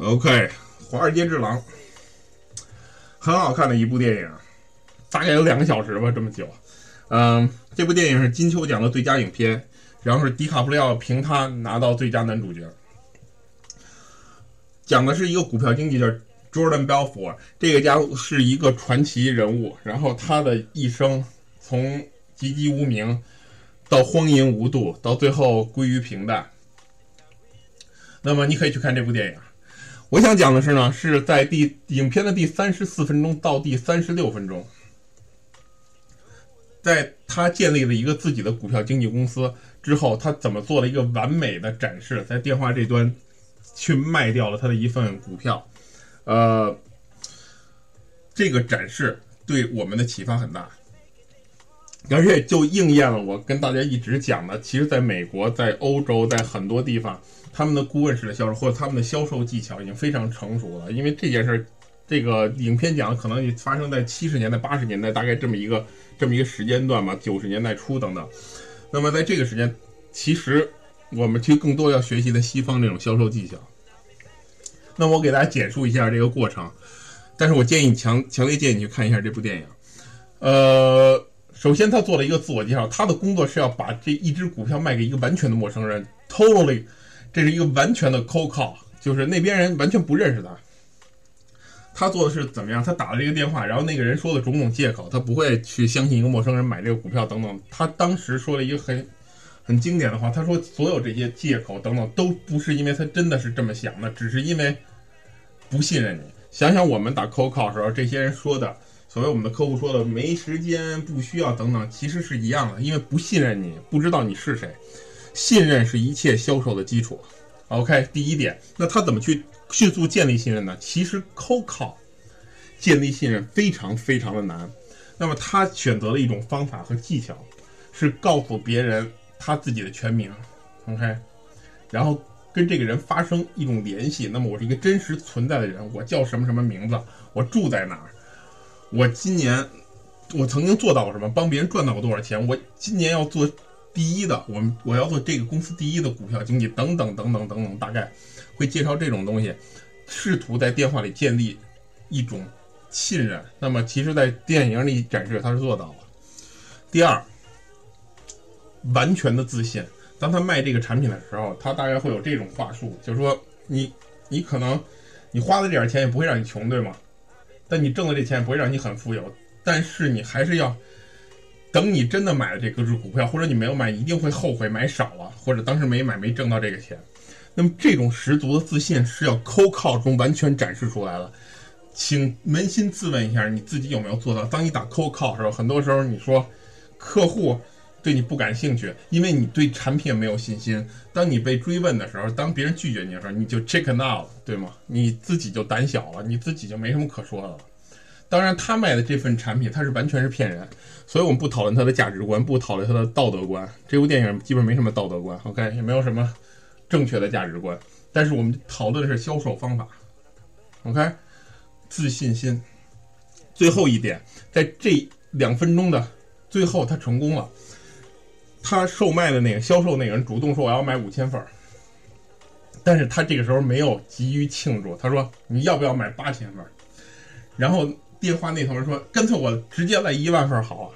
OK，《华尔街之狼》很好看的一部电影，大概有两个小时吧，这么久。嗯，这部电影是金球奖的最佳影片，然后是迪卡普里奥凭他拿到最佳男主角。讲的是一个股票经纪叫 Jordan Belfort，这个家伙是一个传奇人物，然后他的一生从籍籍无名到荒淫无度，到最后归于平淡。那么你可以去看这部电影。我想讲的是呢，是在第影片的第三十四分钟到第三十六分钟，在他建立了一个自己的股票经纪公司之后，他怎么做了一个完美的展示，在电话这端去卖掉了他的一份股票，呃，这个展示对我们的启发很大，而且就应验了我跟大家一直讲的，其实在美国、在欧洲、在很多地方。他们的顾问式的销售或者他们的销售技巧已经非常成熟了，因为这件事儿，这个影片讲的可能发生在七十年代、八十年代，大概这么一个这么一个时间段吧，九十年代初等等。那么在这个时间，其实我们其实更多要学习的西方这种销售技巧。那我给大家简述一下这个过程，但是我建议强强烈建议你去看一下这部电影。呃，首先他做了一个自我介绍，他的工作是要把这一只股票卖给一个完全的陌生人，totally。这是一个完全的 cold call，就是那边人完全不认识他。他做的是怎么样？他打了这个电话，然后那个人说的种种借口，他不会去相信一个陌生人买这个股票等等。他当时说了一个很很经典的话，他说所有这些借口等等都不是因为他真的是这么想的，只是因为不信任你。想想我们打 cold call 时候，这些人说的，所谓我们的客户说的没时间、不需要等等，其实是一样的，因为不信任你，不知道你是谁。信任是一切销售的基础。OK，第一点，那他怎么去迅速建立信任呢？其实 Coco 建立信任非常非常的难。那么他选择了一种方法和技巧，是告诉别人他自己的全名。OK，然后跟这个人发生一种联系。那么我是一个真实存在的人，我叫什么什么名字，我住在哪儿，我今年我曾经做到过什么，帮别人赚到过多少钱，我今年要做。第一的，我们我要做这个公司第一的股票经济，等等等等等等，大概会介绍这种东西，试图在电话里建立一种信任。那么，其实，在电影里展示他是做到了。第二，完全的自信。当他卖这个产品的时候，他大概会有这种话术，就是说，你你可能你花的这点钱也不会让你穷，对吗？但你挣的这钱不会让你很富有，但是你还是要。等你真的买了这个只股票，或者你没有买，一定会后悔买少了，或者当时没买没挣到这个钱。那么这种十足的自信是要抠靠中完全展示出来了。请扪心自问一下，你自己有没有做到？当你打抠靠时候，很多时候你说客户对你不感兴趣，因为你对产品没有信心。当你被追问的时候，当别人拒绝你的时候，你就 check out，对吗？你自己就胆小了，你自己就没什么可说的了。当然，他卖的这份产品，他是完全是骗人，所以我们不讨论他的价值观，不讨论他的道德观。这部电影基本没什么道德观，OK，也没有什么正确的价值观。但是我们讨论的是销售方法，OK，自信心。最后一点，在这两分钟的最后，他成功了。他售卖的那个销售那个人主动说：“我要买五千份儿。”但是他这个时候没有急于庆祝，他说：“你要不要买八千份儿？”然后。电话那头人说：“干脆我直接来一万份儿好啊！”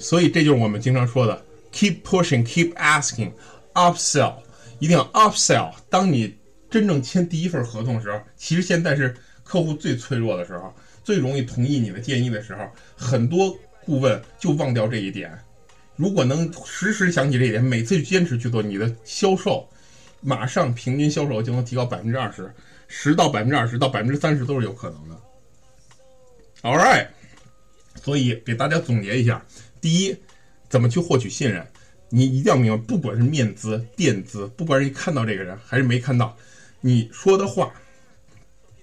所以这就是我们经常说的：keep pushing, keep asking, upsell，一定要 upsell。当你真正签第一份合同的时候，其实现在是客户最脆弱的时候，最容易同意你的建议的时候，很多顾问就忘掉这一点。如果能时时想起这一点，每次坚持去做，你的销售马上平均销售就能提高百分之二十，十到百分之二十到百分之三十都是有可能的。All right，所以给大家总结一下：第一，怎么去获取信任？你一定要明白，不管是面资、垫资，不管是你看到这个人还是没看到，你说的话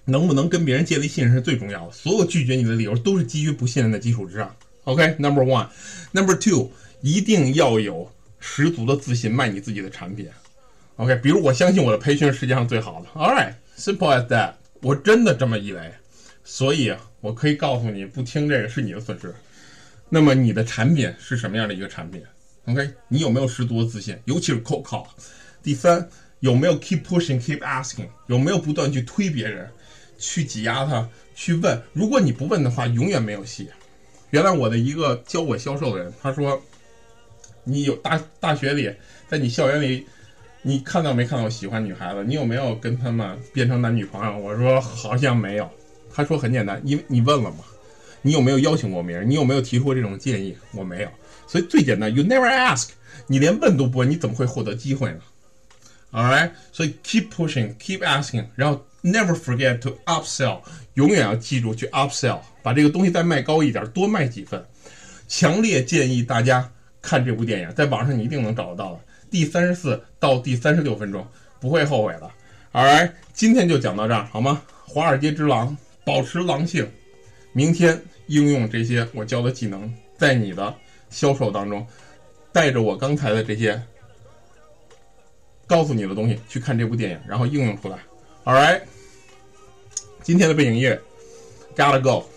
能不能跟别人建立信任是最重要的。所有拒绝你的理由都是基于不信任的基础之上。OK，Number one，Number two，一定要有十足的自信卖你自己的产品。OK，比如我相信我的培训是世界上最好的。All right，simple as that，我真的这么以为。所以，我可以告诉你，不听这个是你的损失。那么，你的产品是什么样的一个产品？OK，你有没有十足的自信？尤其是 cold call。第三，有没有 keep pushing, keep asking？有没有不断去推别人，去挤压他，去问？如果你不问的话，永远没有戏。原来我的一个教我销售的人，他说：“你有大大学里，在你校园里，你看到没看到喜欢女孩子？你有没有跟他们变成男女朋友？”我说：“好像没有。”他说：“很简单，因为你问了吗？你有没有邀请过别人？你有没有提出这种建议？我没有。所以最简单，you never ask，你连问都不问，你怎么会获得机会呢？Alright，所以 keep pushing，keep asking，然后 never forget to upsell，永远要记住去 upsell，把这个东西再卖高一点，多卖几份。强烈建议大家看这部电影，在网上你一定能找得到的。第三十四到第三十六分钟，不会后悔的。Alright，今天就讲到这儿，好吗？华尔街之狼，保持狼性。明天应用这些我教的技能，在你的销售当中，带着我刚才的这些告诉你的东西去看这部电影，然后应用出来。All right，今天的背景音乐，Gotta Go。